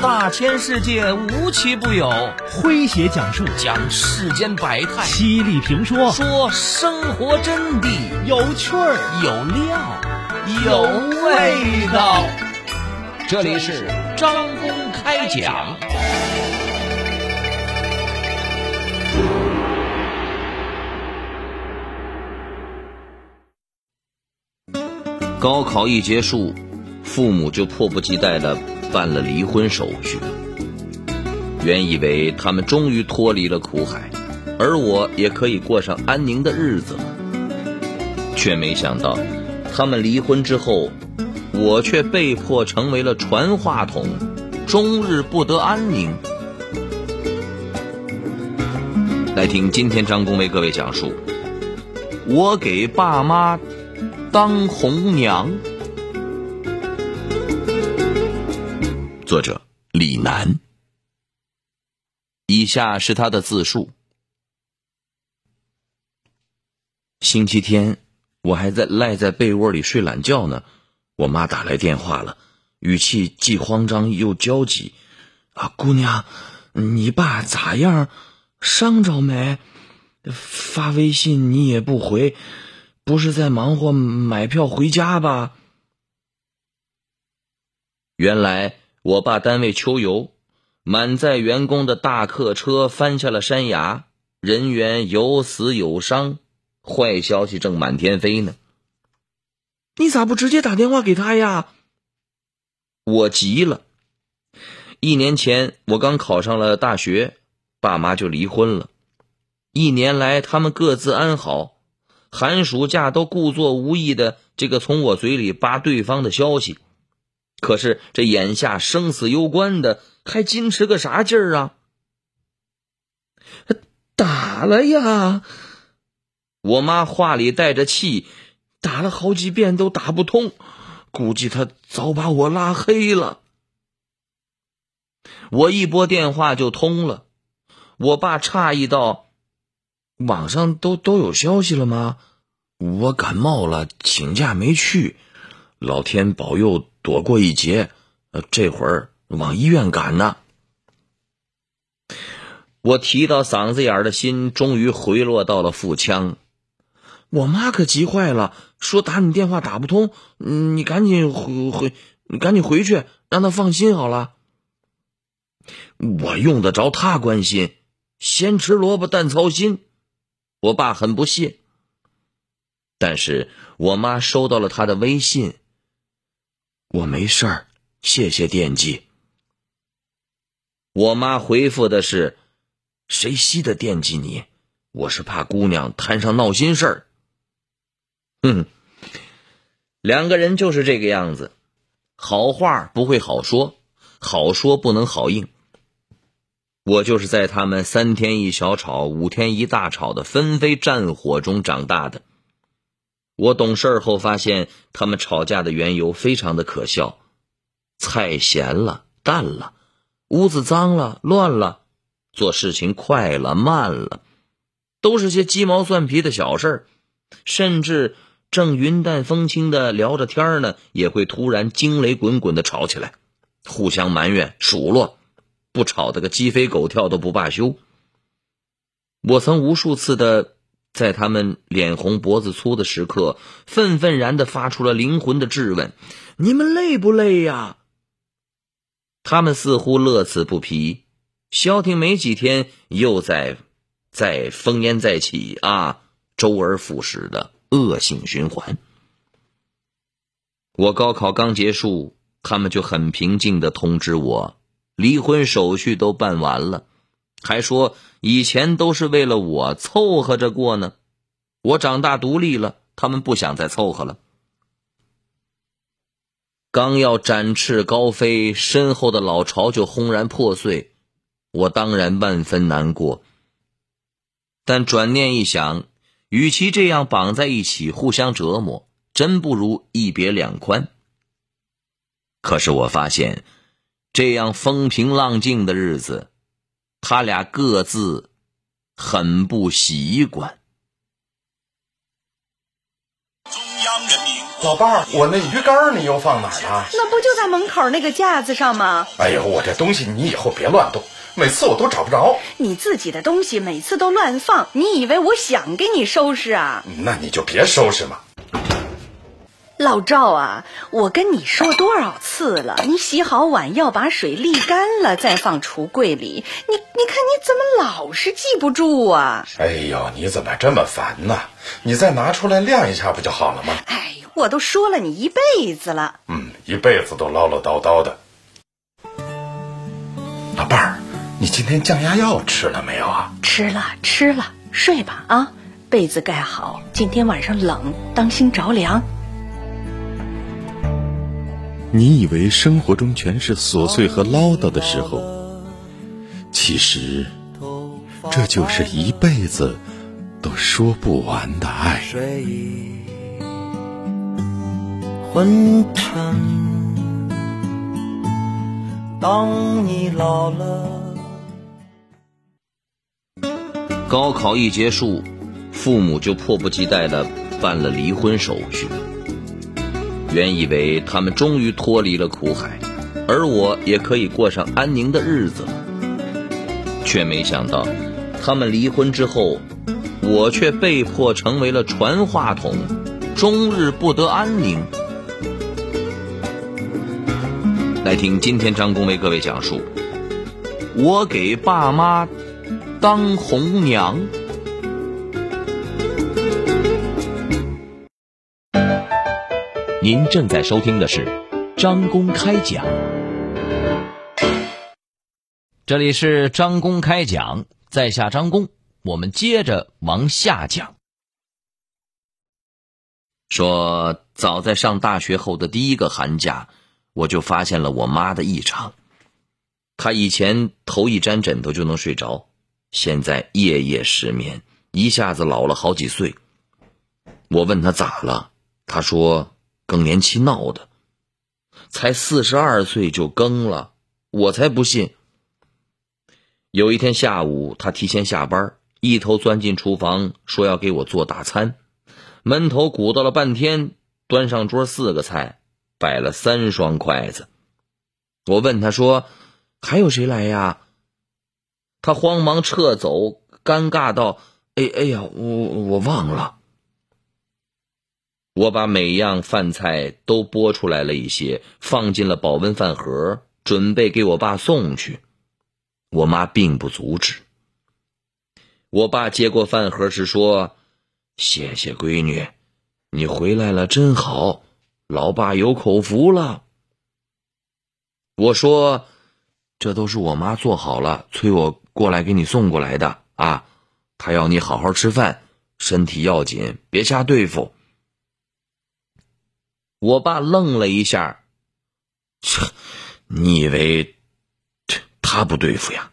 大千世界无奇不有，诙谐讲述讲世间百态，犀利评说说生活真谛，有趣儿有料有味道。这里是张公开讲。高考一结束，父母就迫不及待的办了离婚手续。原以为他们终于脱离了苦海，而我也可以过上安宁的日子了，却没想到，他们离婚之后，我却被迫成为了传话筒，终日不得安宁。来听今天张工为各位讲述，我给爸妈。当红娘。作者李楠。以下是他的自述。星期天，我还在赖在被窝里睡懒觉呢，我妈打来电话了，语气既慌张又焦急：“啊，姑娘，你爸咋样？伤着没？发微信你也不回。”不是在忙活买票回家吧？原来我爸单位秋游，满载员工的大客车翻下了山崖，人员有死有伤，坏消息正满天飞呢。你咋不直接打电话给他呀？我急了。一年前我刚考上了大学，爸妈就离婚了。一年来，他们各自安好。寒暑假都故作无意的这个从我嘴里扒对方的消息，可是这眼下生死攸关的，还矜持个啥劲儿啊？打了呀！我妈话里带着气，打了好几遍都打不通，估计他早把我拉黑了。我一拨电话就通了，我爸诧异道。网上都都有消息了吗？我感冒了，请假没去，老天保佑躲过一劫。呃，这会儿往医院赶呢。我提到嗓子眼的心终于回落到了腹腔。我妈可急坏了，说打你电话打不通，你赶紧回回，你赶紧回去，让她放心好了。我用得着她关心？先吃萝卜淡操心。我爸很不屑，但是我妈收到了他的微信。我没事儿，谢谢惦记。我妈回复的是：“谁稀的惦记你？我是怕姑娘摊上闹心事儿。”哼，两个人就是这个样子，好话不会好说，好说不能好应。我就是在他们三天一小吵、五天一大吵的纷飞战火中长大的。我懂事儿后发现，他们吵架的缘由非常的可笑：菜咸了、淡了，屋子脏了、乱了，做事情快了、慢了，都是些鸡毛蒜皮的小事儿。甚至正云淡风轻的聊着天儿呢，也会突然惊雷滚滚的吵起来，互相埋怨、数落。不吵得个鸡飞狗跳都不罢休。我曾无数次的在他们脸红脖子粗的时刻，愤愤然的发出了灵魂的质问：“你们累不累呀？”他们似乎乐此不疲，消停没几天，又在在烽烟再起啊，周而复始的恶性循环。我高考刚结束，他们就很平静的通知我。离婚手续都办完了，还说以前都是为了我凑合着过呢。我长大独立了，他们不想再凑合了。刚要展翅高飞，身后的老巢就轰然破碎，我当然万分难过。但转念一想，与其这样绑在一起互相折磨，真不如一别两宽。可是我发现。这样风平浪静的日子，他俩各自很不习惯。中央人民老伴儿，我那鱼竿你又放哪儿了？那不就在门口那个架子上吗？哎呦，我这东西你以后别乱动，每次我都找不着。你自己的东西每次都乱放，你以为我想给你收拾啊？那你就别收拾嘛。老赵啊，我跟你说多少次了，你洗好碗要把水沥干了再放橱柜里。你你看你怎么老是记不住啊？哎呦，你怎么这么烦呢？你再拿出来晾一下不就好了吗？哎，我都说了你一辈子了。嗯，一辈子都唠唠叨叨的。老伴儿，你今天降压药吃了没有啊？吃了吃了，睡吧啊，被子盖好，今天晚上冷，当心着凉。你以为生活中全是琐碎和唠叨的时候，其实这就是一辈子都说不完的爱。昏沉，当你老了。高考一结束，父母就迫不及待的办了离婚手续。原以为他们终于脱离了苦海，而我也可以过上安宁的日子了，却没想到，他们离婚之后，我却被迫成为了传话筒，终日不得安宁。来听今天张工为各位讲述：我给爸妈当红娘。您正在收听的是张公开讲，这里是张公开讲，在下张公，我们接着往下讲。说，早在上大学后的第一个寒假，我就发现了我妈的异常。她以前头一沾枕头就能睡着，现在夜夜失眠，一下子老了好几岁。我问她咋了，她说。更年期闹的，才四十二岁就更了，我才不信。有一天下午，他提前下班，一头钻进厨房，说要给我做大餐。门头鼓捣了半天，端上桌四个菜，摆了三双筷子。我问他说：“还有谁来呀？”他慌忙撤走，尴尬道：“哎哎呀，我我忘了。”我把每样饭菜都剥出来了一些，放进了保温饭盒，准备给我爸送去。我妈并不阻止。我爸接过饭盒时说：“谢谢闺女，你回来了真好，老爸有口福了。”我说：“这都是我妈做好了，催我过来给你送过来的啊。她要你好好吃饭，身体要紧，别瞎对付。”我爸愣了一下，切，你以为他不对付呀？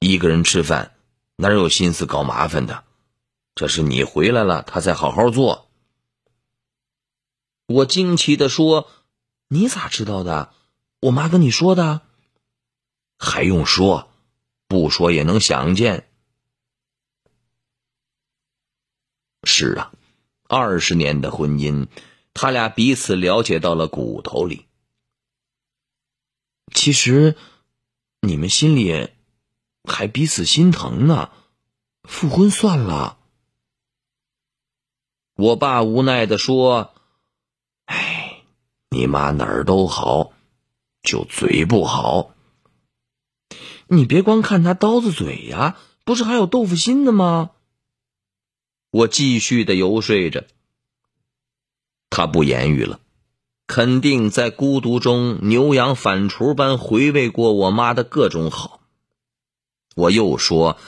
一个人吃饭哪有心思搞麻烦的？这是你回来了，他才好好做。我惊奇的说：“你咋知道的？我妈跟你说的？还用说？不说也能想见。是啊，二十年的婚姻。”他俩彼此了解到了骨头里。其实，你们心里还彼此心疼呢。复婚算了。我爸无奈的说：“哎，你妈哪儿都好，就嘴不好。你别光看他刀子嘴呀，不是还有豆腐心的吗？”我继续的游说着。他不言语了，肯定在孤独中牛羊反刍般回味过我妈的各种好。我又说：“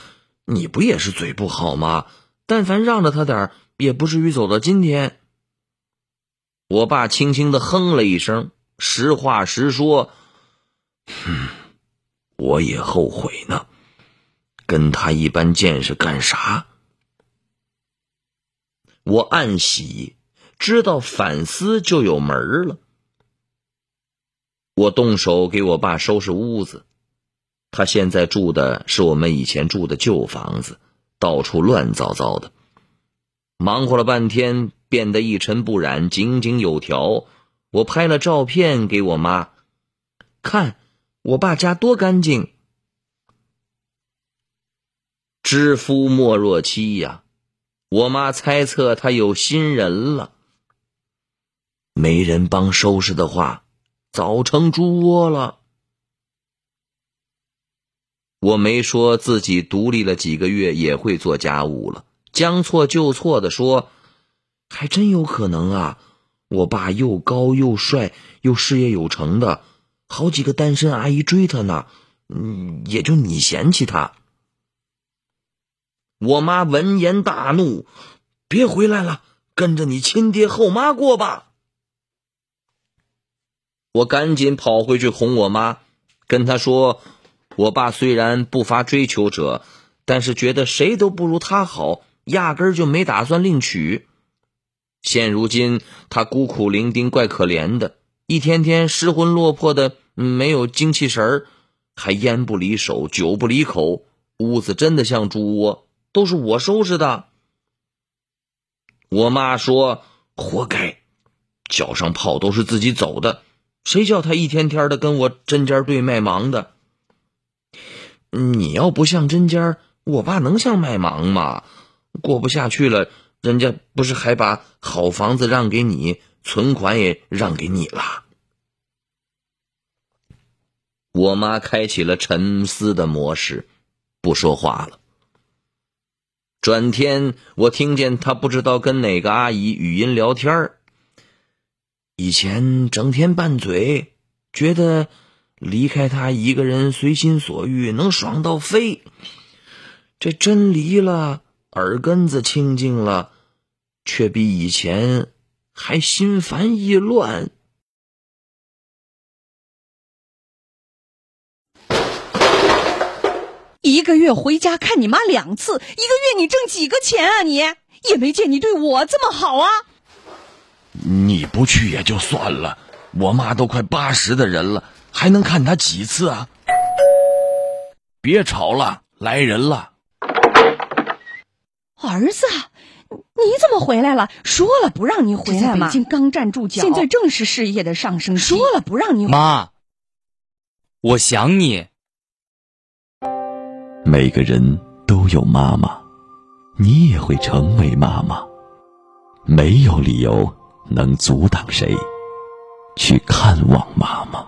你不也是嘴不好吗？但凡让着他点也不至于走到今天。”我爸轻轻的哼了一声，实话实说：“哼，我也后悔呢，跟他一般见识干啥？”我暗喜。知道反思就有门了。我动手给我爸收拾屋子，他现在住的是我们以前住的旧房子，到处乱糟糟的。忙活了半天，变得一尘不染、井井有条。我拍了照片给我妈看，我爸家多干净。知夫莫若妻呀，我妈猜测他有新人了。没人帮收拾的话，早成猪窝了。我没说自己独立了几个月也会做家务了，将错就错的说，还真有可能啊。我爸又高又帅又事业有成的，好几个单身阿姨追他呢，嗯，也就你嫌弃他。我妈闻言大怒：“别回来了，跟着你亲爹后妈过吧！”我赶紧跑回去哄我妈，跟她说：“我爸虽然不乏追求者，但是觉得谁都不如他好，压根儿就没打算另娶。”现如今他孤苦伶仃，怪可怜的，一天天失魂落魄的，没有精气神儿，还烟不离手，酒不离口，屋子真的像猪窝，都是我收拾的。我妈说：“活该，脚上泡都是自己走的，谁叫他一天天的跟我针尖对麦芒的？你要不像针尖，我爸能像麦芒吗？过不下去了。”人家不是还把好房子让给你，存款也让给你了？我妈开启了沉思的模式，不说话了。转天，我听见她不知道跟哪个阿姨语音聊天儿以前整天拌嘴，觉得离开他一个人随心所欲能爽到飞。这真离了。耳根子清净了，却比以前还心烦意乱。一个月回家看你妈两次，一个月你挣几个钱啊？你也没见你对我这么好啊！你不去也就算了，我妈都快八十的人了，还能看她几次啊？别吵了，来人了。儿子，你怎么回来了？说了不让你回来吗？北京刚站住脚，现在正是事业的上升期。说了不让你妈，我想你。每个人都有妈妈，你也会成为妈妈。没有理由能阻挡谁去看望妈妈。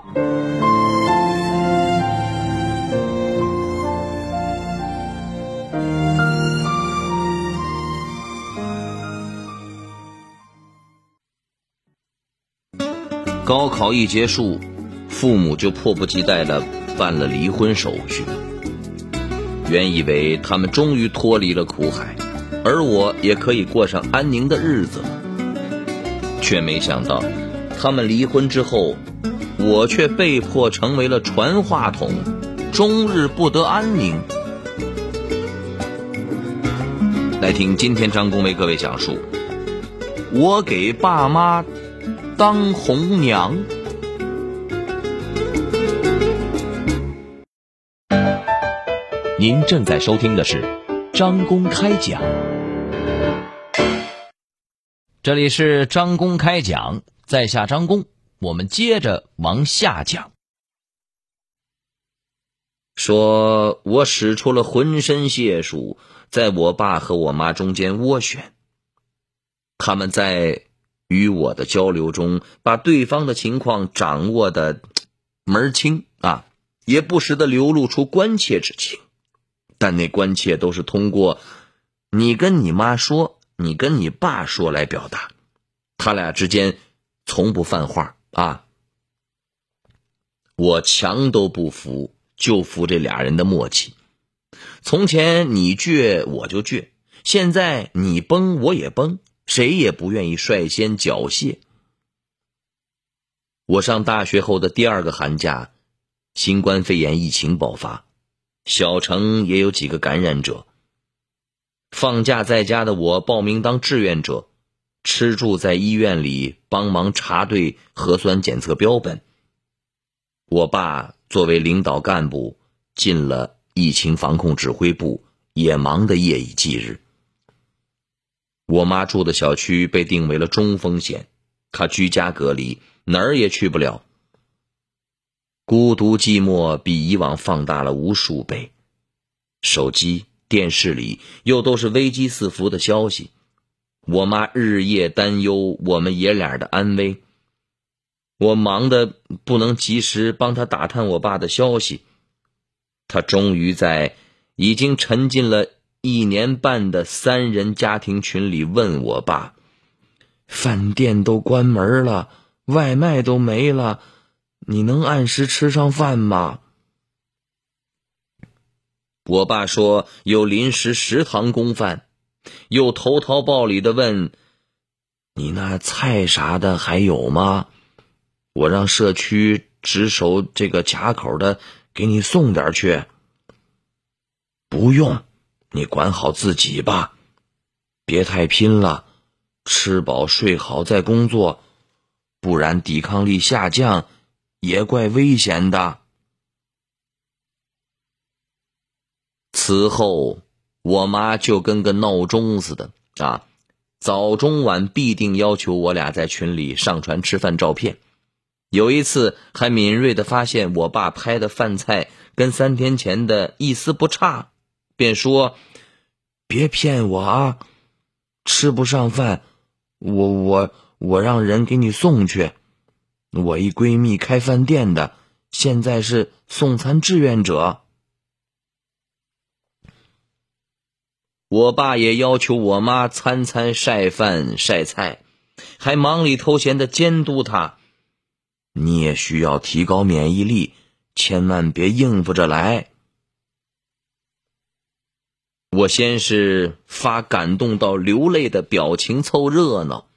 高考一结束，父母就迫不及待的办了离婚手续。原以为他们终于脱离了苦海，而我也可以过上安宁的日子了，却没想到，他们离婚之后，我却被迫成为了传话筒，终日不得安宁。来听今天张工为各位讲述，我给爸妈。当红娘。您正在收听的是张工开讲，这里是张公开讲，在下张公，我们接着往下讲。说我使出了浑身解数，在我爸和我妈中间斡旋，他们在。与我的交流中，把对方的情况掌握的门儿清啊，也不时的流露出关切之情，但那关切都是通过你跟你妈说，你跟你爸说来表达，他俩之间从不犯话啊。我墙都不服，就服这俩人的默契。从前你倔我就倔，现在你崩我也崩。谁也不愿意率先缴械。我上大学后的第二个寒假，新冠肺炎疫情爆发，小城也有几个感染者。放假在家的我报名当志愿者，吃住在医院里帮忙查对核酸检测标本。我爸作为领导干部，进了疫情防控指挥部，也忙得夜以继日。我妈住的小区被定为了中风险，她居家隔离，哪儿也去不了。孤独寂寞比以往放大了无数倍，手机、电视里又都是危机四伏的消息，我妈日夜担忧我们爷俩的安危。我忙得不能及时帮她打探我爸的消息，他终于在已经沉浸了一年半的三人家庭群里问我爸：“饭店都关门了，外卖都没了。”你能按时吃上饭吗？我爸说有临时食堂供饭，又投桃报李的问：“你那菜啥的还有吗？我让社区值守这个卡口的给你送点去。”不用，你管好自己吧，别太拼了，吃饱睡好再工作，不然抵抗力下降。也怪危险的。此后，我妈就跟个闹钟似的啊，早中晚必定要求我俩在群里上传吃饭照片。有一次，还敏锐的发现我爸拍的饭菜跟三天前的一丝不差，便说：“别骗我啊，吃不上饭，我我我让人给你送去。”我一闺蜜开饭店的，现在是送餐志愿者。我爸也要求我妈餐餐晒饭晒菜，还忙里偷闲的监督他。你也需要提高免疫力，千万别应付着来。我先是发感动到流泪的表情凑热闹，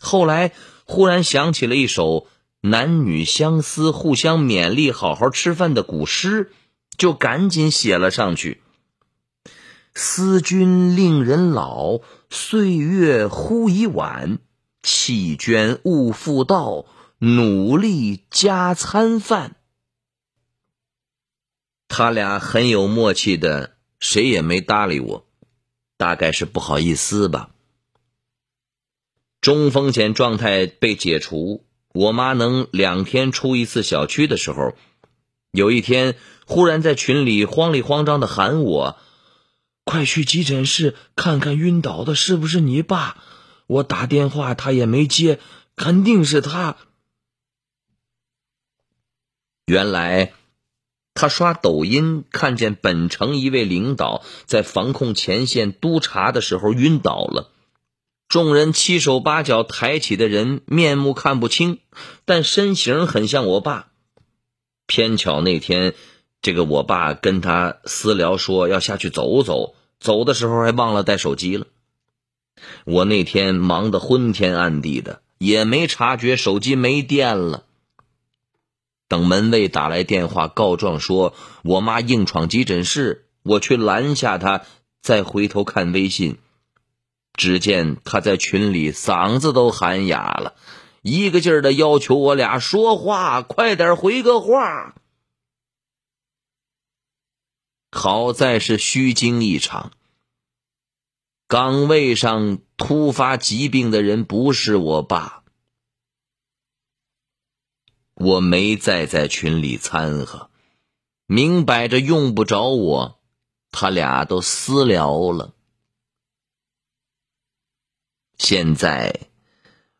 后来忽然想起了一首。男女相思，互相勉励，好好吃饭的古诗，就赶紧写了上去。思君令人老，岁月忽已晚。弃捐勿复道，努力加餐饭。他俩很有默契的，谁也没搭理我，大概是不好意思吧。中风险状态被解除。我妈能两天出一次小区的时候，有一天忽然在群里慌里慌张的喊我：“快去急诊室看看，晕倒的是不是你爸？”我打电话他也没接，肯定是他。原来他刷抖音看见本城一位领导在防控前线督查的时候晕倒了。众人七手八脚抬起的人面目看不清，但身形很像我爸。偏巧那天，这个我爸跟他私聊说要下去走走，走的时候还忘了带手机了。我那天忙得昏天暗地的，也没察觉手机没电了。等门卫打来电话告状说我妈硬闯急诊室，我去拦下他，再回头看微信。只见他在群里嗓子都喊哑了，一个劲儿的要求我俩说话，快点回个话。好在是虚惊一场，岗位上突发疾病的人不是我爸，我没再在群里掺和，明摆着用不着我，他俩都私聊了。现在，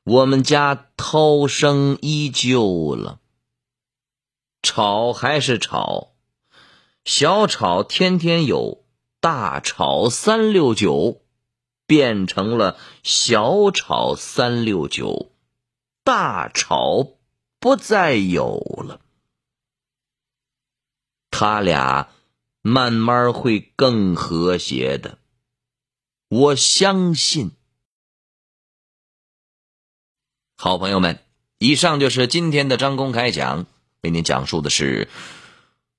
我们家涛声依旧了。吵还是吵，小吵天天有，大吵三六九，变成了小吵三六九，大吵不再有了。他俩慢慢会更和谐的，我相信。好朋友们，以上就是今天的张公开讲，为您讲述的是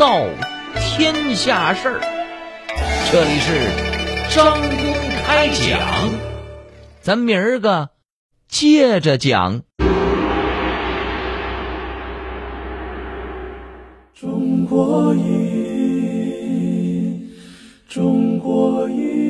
道天下事儿。这里是张公开讲，咱明儿个接着讲。中国音，中国音。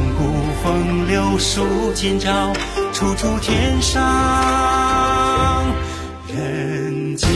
风流数今朝，处处天上人间。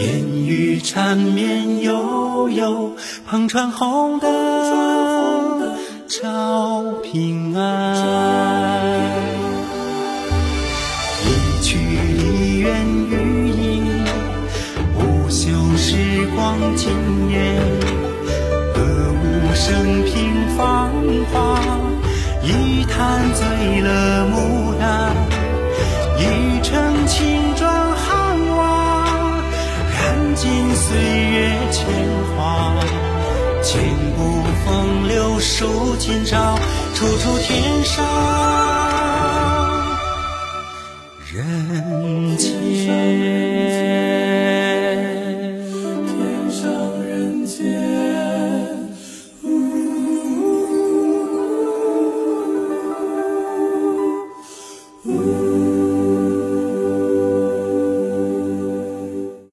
烟雨缠绵悠悠，篷船红灯照平安。一曲梨园余音，不朽时光惊艳。歌舞升平芳华，一坛醉了牡岁月铅华。千古风流数今朝，处处天上人间。